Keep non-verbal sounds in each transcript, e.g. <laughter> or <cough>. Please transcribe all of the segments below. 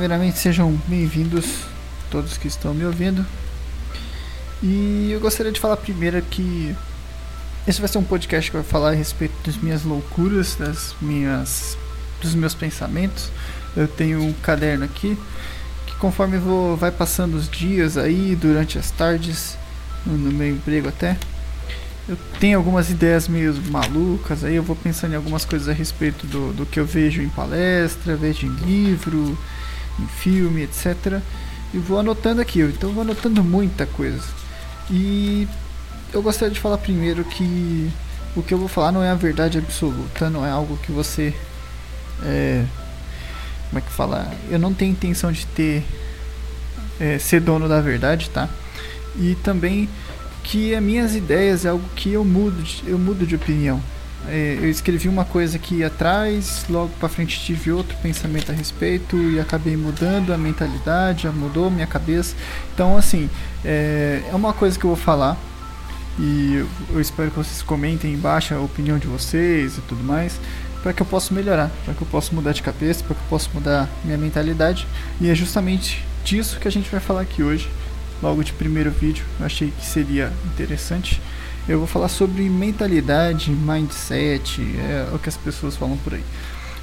primeiramente sejam bem-vindos todos que estão me ouvindo. E eu gostaria de falar primeiro que esse vai ser um podcast que vai falar a respeito das minhas loucuras, das minhas dos meus pensamentos. Eu tenho um caderno aqui que conforme vou vai passando os dias aí durante as tardes no, meu emprego até eu tenho algumas ideias meio malucas, aí eu vou pensando em algumas coisas a respeito do, do que eu vejo em palestra, vejo em livro, em filme, etc. E vou anotando aqui, então vou anotando muita coisa. E eu gostaria de falar primeiro que o que eu vou falar não é a verdade absoluta, não é algo que você. É, como é que fala? Eu não tenho intenção de ter. É, ser dono da verdade, tá? E também que as minhas ideias é algo que eu mudo, eu mudo de opinião. É, eu escrevi uma coisa aqui atrás, logo para frente tive outro pensamento a respeito e acabei mudando a mentalidade, já mudou minha cabeça. Então, assim, é, é uma coisa que eu vou falar e eu espero que vocês comentem embaixo a opinião de vocês e tudo mais, para que eu possa melhorar, para que eu possa mudar de cabeça, para que eu possa mudar minha mentalidade. E é justamente disso que a gente vai falar aqui hoje logo de primeiro vídeo, eu achei que seria interessante. Eu vou falar sobre mentalidade, mindset, é o que as pessoas falam por aí.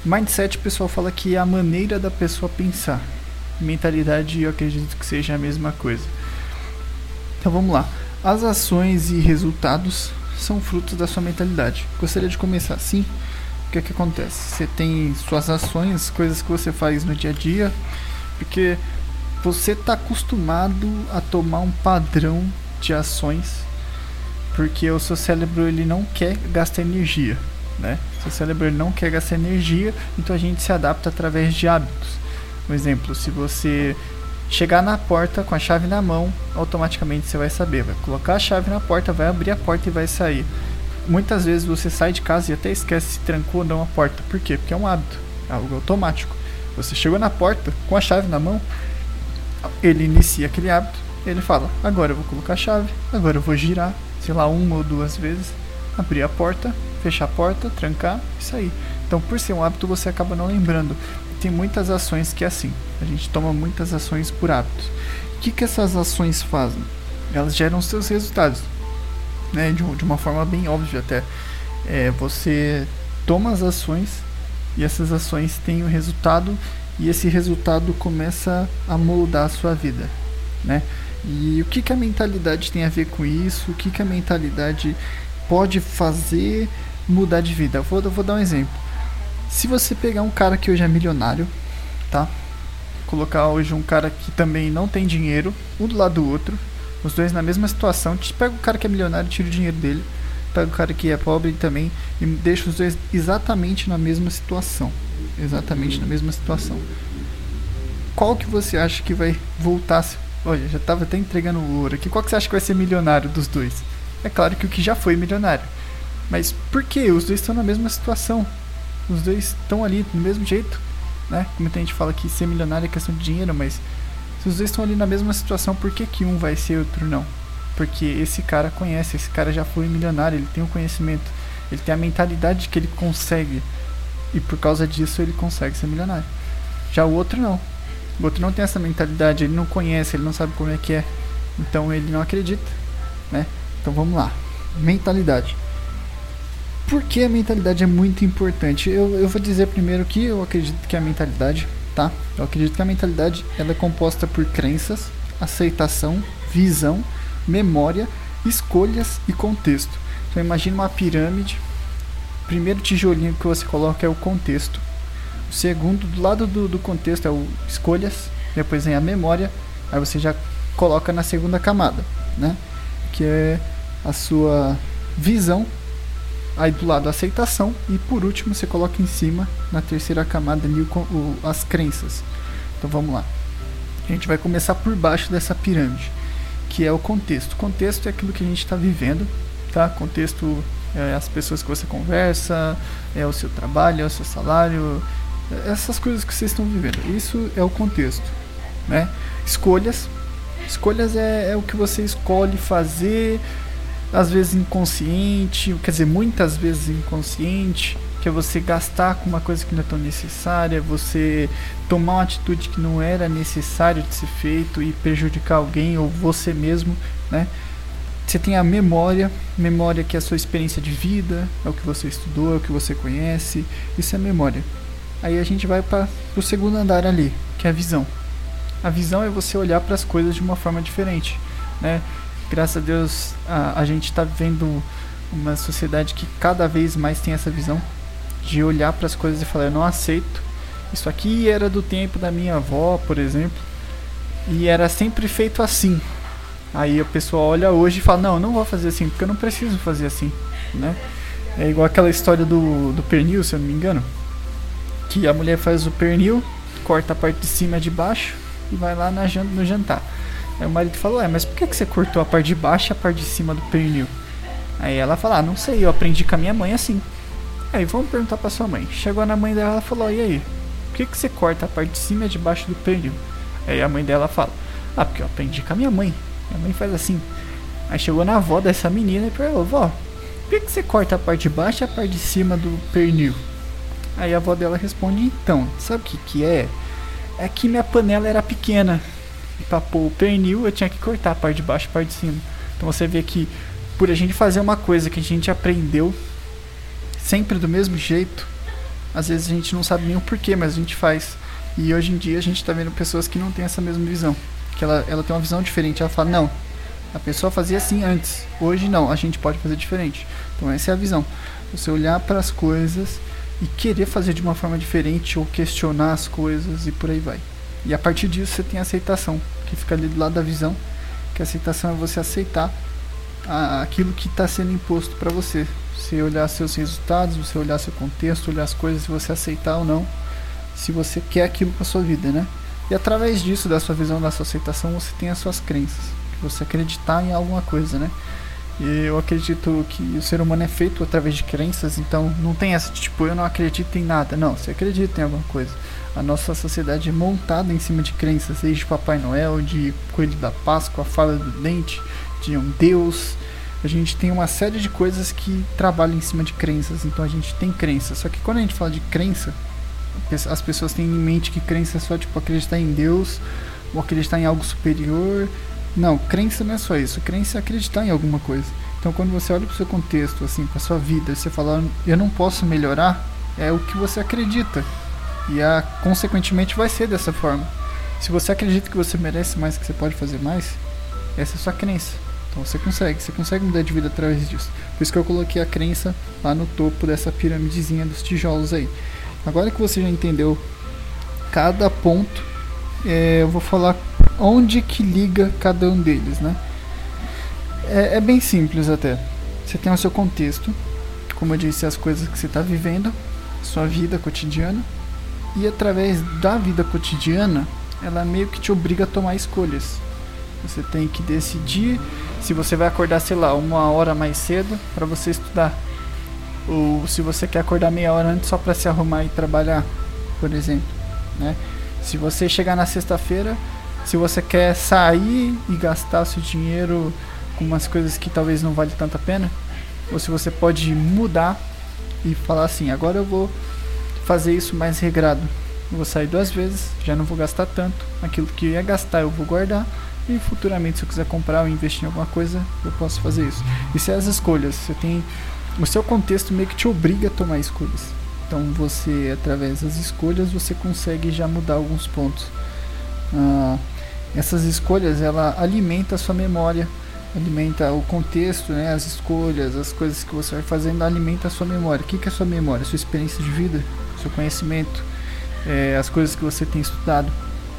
Mindset, o pessoal fala que é a maneira da pessoa pensar. Mentalidade, eu acredito que seja a mesma coisa. Então vamos lá. As ações e resultados são frutos da sua mentalidade. Gostaria de começar assim. O que é que acontece? Você tem suas ações, coisas que você faz no dia a dia, porque você está acostumado a tomar um padrão de ações porque o seu cérebro ele não quer gastar energia, né? Seu cérebro ele não quer gastar energia, então a gente se adapta através de hábitos. Um exemplo, se você chegar na porta com a chave na mão, automaticamente você vai saber, vai colocar a chave na porta, vai abrir a porta e vai sair. Muitas vezes você sai de casa e até esquece se trancou ou não a porta. Por quê? Porque é um hábito, é algo automático. Você chegou na porta com a chave na mão, ele inicia aquele hábito, ele fala: agora eu vou colocar a chave, agora eu vou girar, sei lá, uma ou duas vezes, abrir a porta, fechar a porta, trancar e sair. Então, por ser um hábito, você acaba não lembrando. Tem muitas ações que é assim. A gente toma muitas ações por hábitos. O que, que essas ações fazem? Elas geram seus resultados. Né? De, de uma forma bem óbvia até. É, você toma as ações e essas ações têm o resultado e esse resultado começa a moldar a sua vida, né? E o que, que a mentalidade tem a ver com isso? O que, que a mentalidade pode fazer mudar de vida? Vou, vou dar um exemplo. Se você pegar um cara que hoje é milionário, tá? Colocar hoje um cara que também não tem dinheiro, um do lado do outro, os dois na mesma situação, te pega o cara que é milionário, tira o dinheiro dele, pega o cara que é pobre também e deixa os dois exatamente na mesma situação exatamente na mesma situação. Qual que você acha que vai voltar? Olha, já estava até entregando o ouro aqui. Qual que você acha que vai ser milionário dos dois? É claro que o que já foi milionário. Mas por que? Os dois estão na mesma situação. Os dois estão ali do mesmo jeito. Né? Como a gente fala que ser milionário é questão de dinheiro, mas se os dois estão ali na mesma situação, por que, que um vai ser e outro não? Porque esse cara conhece, esse cara já foi milionário, ele tem o conhecimento, ele tem a mentalidade que ele consegue e por causa disso ele consegue ser milionário. Já o outro não. O outro não tem essa mentalidade, ele não conhece, ele não sabe como é que é. Então ele não acredita, né? Então vamos lá. Mentalidade. Por que a mentalidade é muito importante? Eu, eu vou dizer primeiro que eu acredito que a mentalidade, tá? Eu acredito que a mentalidade ela é composta por crenças, aceitação, visão, memória, escolhas e contexto. Então imagine uma pirâmide primeiro tijolinho que você coloca é o contexto. O segundo, do lado do, do contexto, é o escolhas. Depois vem a memória. Aí você já coloca na segunda camada, né? Que é a sua visão. Aí do lado a aceitação. E por último você coloca em cima, na terceira camada ali, o, o, as crenças. Então vamos lá. A gente vai começar por baixo dessa pirâmide, que é o contexto. O contexto é aquilo que a gente está vivendo, tá? Contexto é as pessoas que você conversa, é o seu trabalho, é o seu salário, essas coisas que vocês estão vivendo. Isso é o contexto, né? Escolhas, escolhas é, é o que você escolhe fazer, às vezes inconsciente, quer dizer, muitas vezes inconsciente, que é você gastar com uma coisa que não é tão necessária, você tomar uma atitude que não era necessário de ser feito e prejudicar alguém ou você mesmo, né? Você tem a memória, memória que é a sua experiência de vida, é o que você estudou, é o que você conhece, isso é memória. Aí a gente vai para o segundo andar ali, que é a visão. A visão é você olhar para as coisas de uma forma diferente, né? Graças a Deus a, a gente está vivendo uma sociedade que cada vez mais tem essa visão de olhar para as coisas e falar: eu não aceito. Isso aqui era do tempo da minha avó, por exemplo, e era sempre feito assim. Aí a pessoa olha hoje e fala: não, não vou fazer assim, porque eu não preciso fazer assim, né? É igual aquela história do, do pernil, se eu não me engano, que a mulher faz o pernil, corta a parte de cima e de baixo e vai lá na, no jantar. Aí o marido falou: é, mas por que, que você cortou a parte de baixo e a parte de cima do pernil? Aí ela fala: ah, não sei, eu aprendi com a minha mãe assim. Aí vamos perguntar pra sua mãe. Chegou na mãe dela e falou: E aí? Por que, que você corta a parte de cima e de baixo do pernil? Aí a mãe dela fala: Ah, porque eu aprendi com a minha mãe. Minha mãe faz assim. Aí chegou na avó dessa menina e falou: Vó, por que, que você corta a parte de baixo e a parte de cima do pernil? Aí a avó dela responde: Então, sabe o que, que é? É que minha panela era pequena. E pra pôr o pernil eu tinha que cortar a parte de baixo e a parte de cima. Então você vê que por a gente fazer uma coisa que a gente aprendeu sempre do mesmo jeito, às vezes a gente não sabe nem o porquê, mas a gente faz. E hoje em dia a gente está vendo pessoas que não têm essa mesma visão. Que ela, ela tem uma visão diferente. Ela fala, não, a pessoa fazia assim antes. Hoje não, a gente pode fazer diferente. Então essa é a visão. Você olhar para as coisas e querer fazer de uma forma diferente ou questionar as coisas e por aí vai. E a partir disso você tem a aceitação, que fica ali do lado da visão, que a aceitação é você aceitar a, aquilo que está sendo imposto para você. Você olhar seus resultados, você olhar seu contexto, olhar as coisas, se você aceitar ou não, se você quer aquilo para sua vida, né? E através disso, da sua visão, da sua aceitação, você tem as suas crenças, você acreditar em alguma coisa, né? E eu acredito que o ser humano é feito através de crenças, então não tem essa de tipo, eu não acredito em nada. Não, você acredita em alguma coisa. A nossa sociedade é montada em cima de crenças, desde Papai Noel, de Coelho da Páscoa, a fala do dente, de um Deus, a gente tem uma série de coisas que trabalham em cima de crenças. Então a gente tem crença. Só que quando a gente fala de crença, as pessoas têm em mente que crença é só tipo acreditar em Deus ou acreditar em algo superior. Não, crença não é só isso. Crença é acreditar em alguma coisa. Então quando você olha para o seu contexto, assim, para sua vida, você fala, eu não posso melhorar, é o que você acredita. E a, consequentemente vai ser dessa forma. Se você acredita que você merece mais, que você pode fazer mais, essa é a sua crença. Então você consegue, você consegue mudar de vida através disso. Por isso que eu coloquei a crença lá no topo dessa piramidezinha dos tijolos aí. Agora que você já entendeu cada ponto, é, eu vou falar onde que liga cada um deles, né? É, é bem simples até. Você tem o seu contexto, como eu disse, as coisas que você está vivendo, sua vida cotidiana, e através da vida cotidiana, ela meio que te obriga a tomar escolhas. Você tem que decidir se você vai acordar, sei lá, uma hora mais cedo para você estudar. Ou se você quer acordar meia hora antes só para se arrumar e trabalhar, por exemplo, né? Se você chegar na sexta-feira, se você quer sair e gastar seu dinheiro com umas coisas que talvez não vale tanta pena, ou se você pode mudar e falar assim, agora eu vou fazer isso mais regrado. Eu vou sair duas vezes, já não vou gastar tanto. Aquilo que eu ia gastar eu vou guardar e futuramente, se eu quiser comprar ou investir em alguma coisa, eu posso fazer isso. Isso é as escolhas. Você tem. O seu contexto meio que te obriga a tomar escolhas. Então você, através das escolhas, você consegue já mudar alguns pontos. Ah, essas escolhas, ela alimenta a sua memória, alimenta o contexto, né, as escolhas, as coisas que você vai fazendo, alimenta a sua memória. O que, que é a sua memória? A sua experiência de vida, seu conhecimento, é, as coisas que você tem estudado,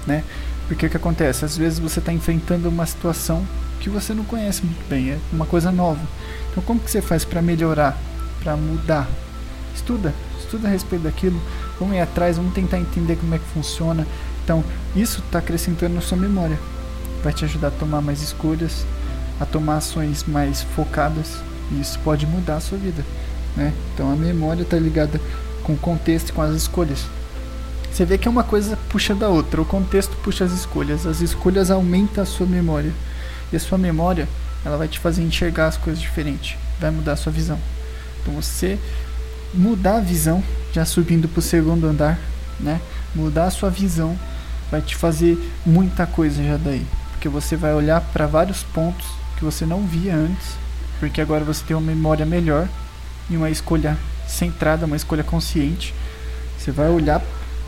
né? Porque o que acontece? Às vezes você está enfrentando uma situação que você não conhece muito bem, é uma coisa nova. Então como que você faz para melhorar, para mudar? Estuda, estuda a respeito daquilo, vamos ir atrás, vamos tentar entender como é que funciona. Então isso está acrescentando na sua memória, vai te ajudar a tomar mais escolhas, a tomar ações mais focadas e isso pode mudar a sua vida. Né? Então a memória está ligada com o contexto e com as escolhas. Você vê que é uma coisa puxa da outra, o contexto puxa as escolhas, as escolhas aumentam a sua memória. E a sua memória, ela vai te fazer enxergar as coisas diferentes, vai mudar a sua visão. Então você mudar a visão, já subindo para o segundo andar, né? Mudar a sua visão vai te fazer muita coisa já daí, porque você vai olhar para vários pontos que você não via antes, porque agora você tem uma memória melhor e uma escolha centrada, uma escolha consciente. Você vai olhar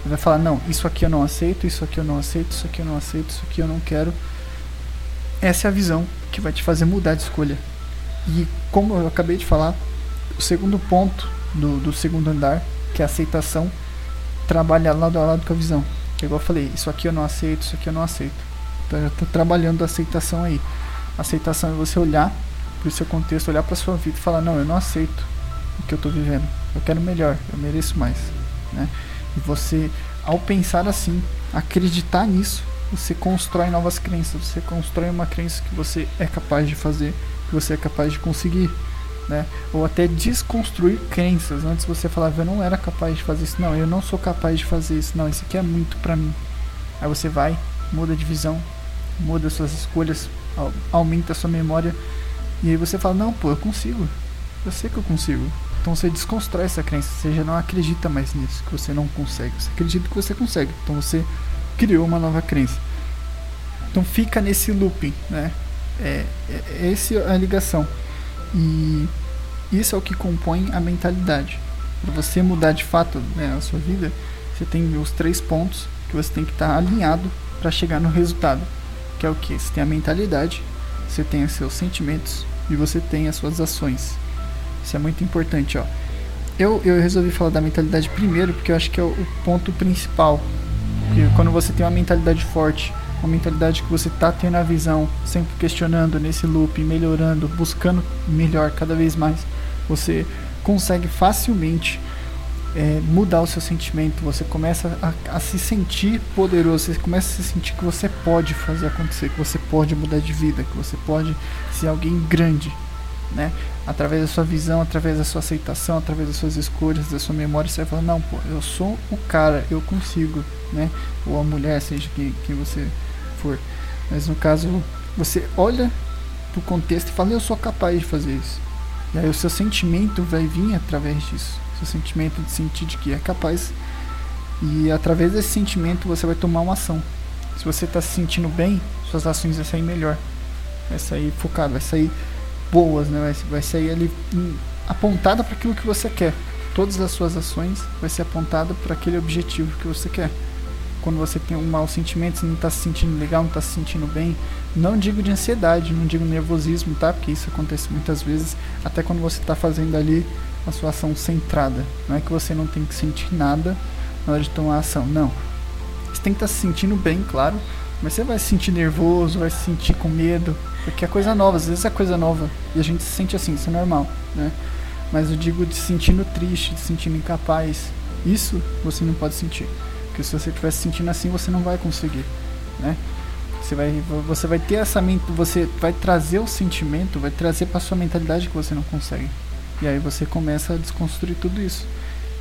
e vai falar: não, isso aqui eu não aceito, isso aqui eu não aceito, isso aqui eu não aceito, isso aqui eu não quero. Essa é a visão que vai te fazer mudar de escolha. E como eu acabei de falar, o segundo ponto do, do segundo andar, que é a aceitação, trabalha lado a lado com a visão. Que igual eu falei, isso aqui eu não aceito, isso aqui eu não aceito. Então eu estou trabalhando a aceitação aí. Aceitação é você olhar para o seu contexto, olhar para sua vida e falar, não, eu não aceito o que eu estou vivendo. Eu quero melhor, eu mereço mais. Né? E você, ao pensar assim, acreditar nisso, você constrói novas crenças, você constrói uma crença que você é capaz de fazer, que você é capaz de conseguir, né? Ou até desconstruir crenças. Antes você falava, eu não era capaz de fazer isso, não, eu não sou capaz de fazer isso, não, isso aqui é muito para mim. Aí você vai, muda de visão, muda suas escolhas, aumenta sua memória, e aí você fala, não, pô, eu consigo, eu sei que eu consigo. Então você desconstrói essa crença, você já não acredita mais nisso, que você não consegue. Você acredita que você consegue. Então você criou uma nova crença. Então fica nesse looping, né? É, é, essa é a ligação. E isso é o que compõe a mentalidade. Para você mudar de fato né, a sua vida, você tem os três pontos que você tem que estar tá alinhado para chegar no resultado. Que é o que? Você tem a mentalidade, você tem os seus sentimentos e você tem as suas ações. Isso é muito importante, ó. Eu, eu resolvi falar da mentalidade primeiro porque eu acho que é o, ponto principal. Porque quando você tem uma mentalidade forte, uma mentalidade que você está tendo a visão, sempre questionando nesse loop, melhorando, buscando melhor cada vez mais, você consegue facilmente é, mudar o seu sentimento, você começa a, a, se sentir poderoso, você começa a se sentir que você pode fazer acontecer, que você pode mudar de vida, que você pode ser alguém grande, né? Através da sua visão, através da sua aceitação, através das suas escolhas, da sua memória, você vai falar, não, pô, eu sou o cara, eu consigo, né? Ou a mulher, seja quem, quem você for. Mas no caso, você olha pro contexto e fala, eu sou capaz de fazer isso. E aí o seu sentimento vai vir através disso. Seu sentimento de sentir de que é capaz. E através desse sentimento você vai tomar uma ação. Se você está se sentindo bem, suas ações vão sair melhor. Vai sair focado, vai sair boas, né? Vai, vai sair ali hum, apontada para aquilo que você quer. Todas as suas ações vai ser apontada para aquele objetivo que você quer. Quando você tem um mau sentimento, você não está se sentindo legal, não está se sentindo bem, não digo de ansiedade, não digo nervosismo, tá? Porque isso acontece muitas vezes, até quando você está fazendo ali a sua ação centrada. Não é que você não tem que sentir nada na hora de tomar ação, não. Você tem que estar tá se sentindo bem, claro, mas você vai se sentir nervoso, vai se sentir com medo, porque é coisa nova, às vezes é coisa nova e a gente se sente assim, isso é normal, né? Mas eu digo de se sentindo triste, de se sentindo incapaz, isso você não pode sentir. Porque se você estiver se sentindo assim, você não vai conseguir, né? Você vai, você vai ter essa você vai trazer o sentimento, vai trazer para sua mentalidade que você não consegue. E aí você começa a desconstruir tudo isso.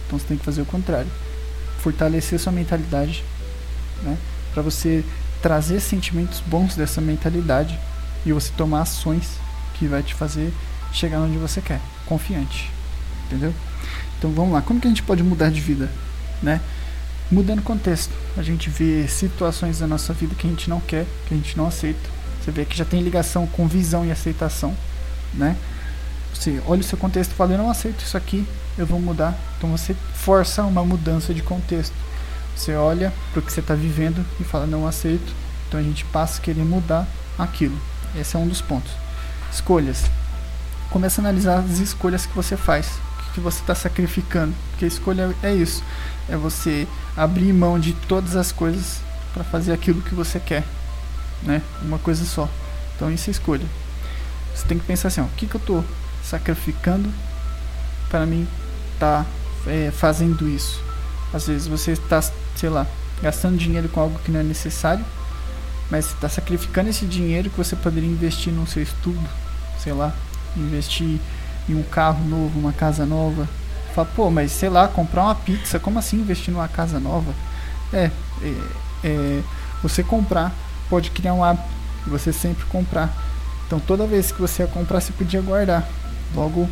Então você tem que fazer o contrário. Fortalecer sua mentalidade, né? Para você trazer sentimentos bons dessa mentalidade e você tomar ações que vai te fazer chegar onde você quer, confiante. Entendeu? Então vamos lá, como que a gente pode mudar de vida, né? Mudando contexto, a gente vê situações da nossa vida que a gente não quer, que a gente não aceita. Você vê que já tem ligação com visão e aceitação, né? Você olha o seu contexto e fala, eu não aceito isso aqui, eu vou mudar. Então você força uma mudança de contexto. Você olha para o que você está vivendo e fala, não aceito. Então a gente passa a querer mudar aquilo. Esse é um dos pontos. Escolhas. Começa a analisar as escolhas que você faz. Que você está sacrificando. Porque a escolha é isso. É você abrir mão de todas as coisas para fazer aquilo que você quer. Né? Uma coisa só. Então isso é escolha. Você tem que pensar assim, ó, o que, que eu estou sacrificando para mim estar tá, é, fazendo isso. Às vezes você está, sei lá, gastando dinheiro com algo que não é necessário mas está sacrificando esse dinheiro que você poderia investir no seu estudo, sei lá, investir em um carro novo, uma casa nova. Fala, pô, mas sei lá, comprar uma pizza, como assim investir numa casa nova? É, é, é você comprar pode criar um hábito, você sempre comprar. Então toda vez que você ia comprar, você podia guardar. Logo,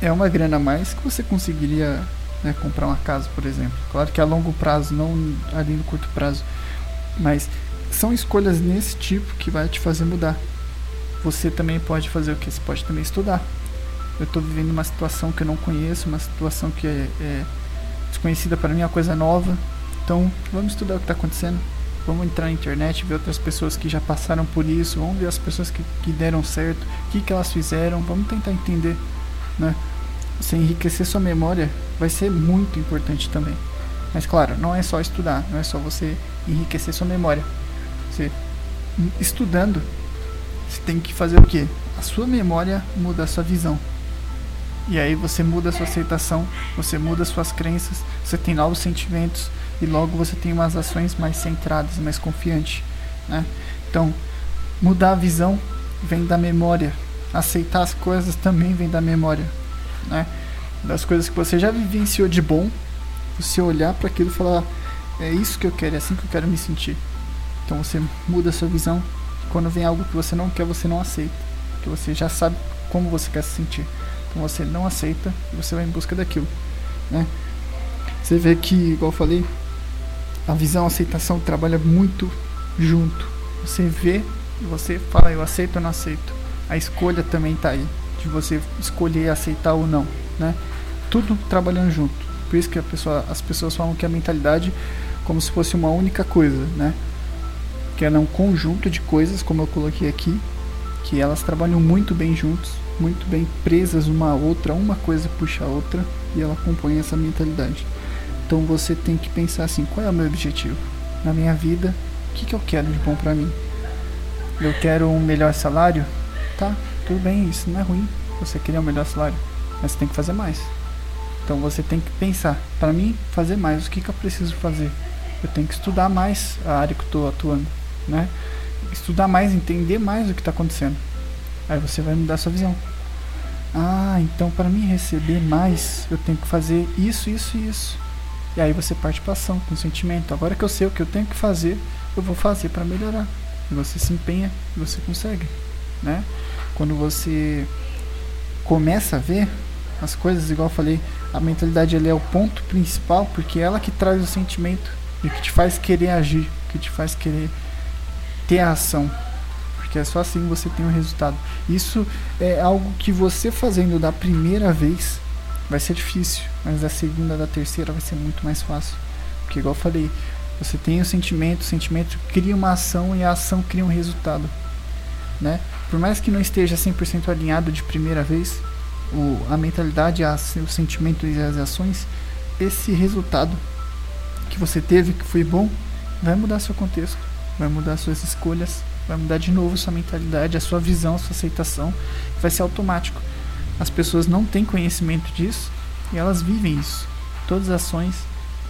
é uma grana a mais que você conseguiria né, comprar uma casa, por exemplo. Claro que a longo prazo, não ali no curto prazo. Mas são escolhas nesse tipo que vai te fazer mudar. Você também pode fazer o que? Você pode também estudar. Eu estou vivendo uma situação que eu não conheço, uma situação que é, é desconhecida para mim, é uma coisa nova. Então, vamos estudar o que está acontecendo. Vamos entrar na internet, ver outras pessoas que já passaram por isso. Vamos ver as pessoas que, que deram certo, o que, que elas fizeram. Vamos tentar entender, né? Você enriquecer sua memória vai ser muito importante também. Mas claro, não é só estudar, não é só você enriquecer sua memória. Você estudando, você tem que fazer o que? A sua memória muda a sua visão. E aí você muda a sua aceitação, você muda suas crenças, você tem novos sentimentos e logo você tem umas ações mais centradas, mais confiantes, né? Então, mudar a visão vem da memória. Aceitar as coisas também vem da memória, né? Das coisas que você já vivenciou de bom, você olhar para aquilo e falar: é isso que eu quero, é assim que eu quero me sentir. Então você muda a sua visão. Quando vem algo que você não quer, você não aceita, porque você já sabe como você quer se sentir. Então você não aceita e você vai em busca daquilo, né? Você vê que, igual eu falei, a visão, a aceitação trabalha muito junto. Você vê e você fala, eu aceito ou não aceito. A escolha também está aí, de você escolher aceitar ou não, né? Tudo trabalhando junto. Por isso que pessoa, as pessoas falam que a mentalidade como se fosse uma única coisa, né? Que é um conjunto de coisas, como eu coloquei aqui, que elas trabalham muito bem juntos, muito bem presas uma a outra, uma coisa puxa a outra e ela compõe essa mentalidade. Então você tem que pensar assim: qual é o meu objetivo na minha vida? O que, que eu quero de bom para mim? Eu quero um melhor salário? Tá, tudo bem, isso não é ruim. Você querer um melhor salário, mas você tem que fazer mais. Então você tem que pensar: para mim, fazer mais, o que, que eu preciso fazer? Eu tenho que estudar mais a área que estou atuando, né? Estudar mais, entender mais o que está acontecendo. Aí você vai mudar sua visão. Ah, então para mim receber mais, eu tenho que fazer isso, isso e isso. E aí você parte para ação, com sentimento. Agora que eu sei o que eu tenho que fazer, eu vou fazer para melhorar. E você se empenha e você consegue, né? Quando você começa a ver as coisas, igual eu falei, a mentalidade é o ponto principal, porque é ela que traz o sentimento e que te faz querer agir, que te faz querer ter a ação, porque é só assim você tem o um resultado. Isso é algo que você fazendo da primeira vez vai ser difícil, mas da segunda, da terceira vai ser muito mais fácil. Porque igual eu falei, você tem o sentimento, o sentimento cria uma ação e a ação cria um resultado, né? Por mais que não esteja 100% alinhado de primeira vez, o, a mentalidade, a, o sentimento e as ações, esse resultado que você teve, que foi bom, vai mudar seu contexto, vai mudar suas escolhas, vai mudar de novo sua mentalidade, a sua visão, a sua aceitação, vai ser automático. As pessoas não têm conhecimento disso e elas vivem isso. Todas as ações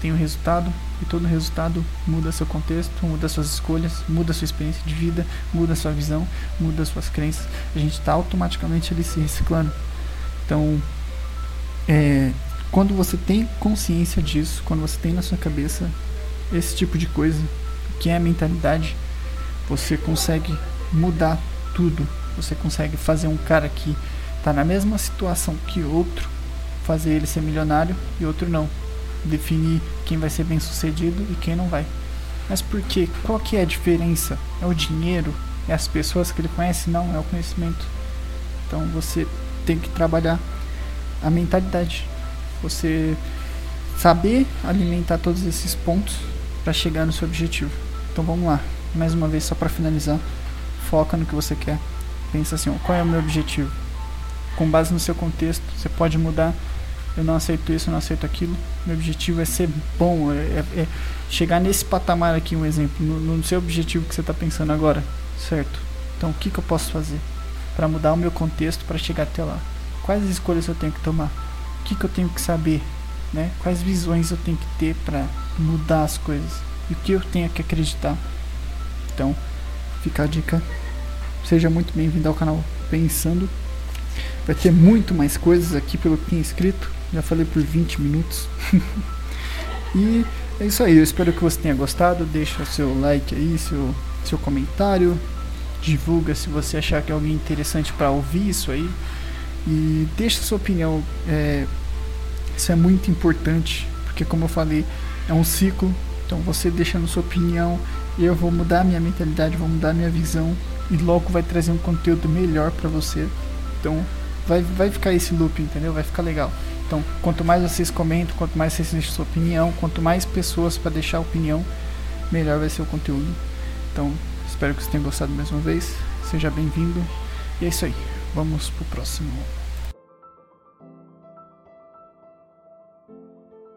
têm um resultado e todo resultado muda seu contexto, muda suas escolhas, muda sua experiência de vida, muda sua visão, muda suas crenças. A gente está automaticamente ali se reciclando. Então, é, quando você tem consciência disso, quando você tem na sua cabeça esse tipo de coisa, que é a mentalidade, você consegue mudar tudo. Você consegue fazer um cara que está na mesma situação que outro, fazer ele ser milionário e outro não. Definir quem vai ser bem sucedido e quem não vai. Mas por quê? Qual que é a diferença? É o dinheiro? É as pessoas que ele conhece? Não, é o conhecimento. Então você tem que trabalhar a mentalidade. Você saber alimentar todos esses pontos para chegar no seu objetivo. Então vamos lá mais uma vez, só para finalizar, foca no que você quer. Pensa assim, ó, qual é o meu objetivo? Com base no seu contexto, você pode mudar. Eu não aceito isso, eu não aceito aquilo. Meu objetivo é ser bom, é, é, é chegar nesse patamar aqui, um exemplo, no, no seu objetivo que você está pensando agora, certo? Então, o que, que eu posso fazer para mudar o meu contexto para chegar até lá? Quais escolhas eu tenho que tomar? O que, que eu tenho que saber? Né? Quais visões eu tenho que ter para mudar as coisas? E o que eu tenho que acreditar? Então, fica a dica. Seja muito bem-vindo ao canal Pensando. Vai ter muito mais coisas aqui pelo que tem escrito. Já falei por 20 minutos. <laughs> e é isso aí. Eu espero que você tenha gostado. Deixa seu like aí, seu, seu comentário. Divulga se você achar que é alguém interessante para ouvir isso aí. E deixa sua opinião. É, isso é muito importante, porque como eu falei, é um ciclo. Então você deixando sua opinião, eu vou mudar minha mentalidade, vou mudar minha visão e logo vai trazer um conteúdo melhor para você. Então vai, vai ficar esse loop, entendeu? Vai ficar legal. Então, quanto mais vocês comentam, quanto mais vocês deixam sua opinião, quanto mais pessoas para deixar opinião, melhor vai ser o conteúdo. Então, espero que vocês tenham gostado mais uma vez. Seja bem-vindo. E é isso aí. Vamos pro próximo.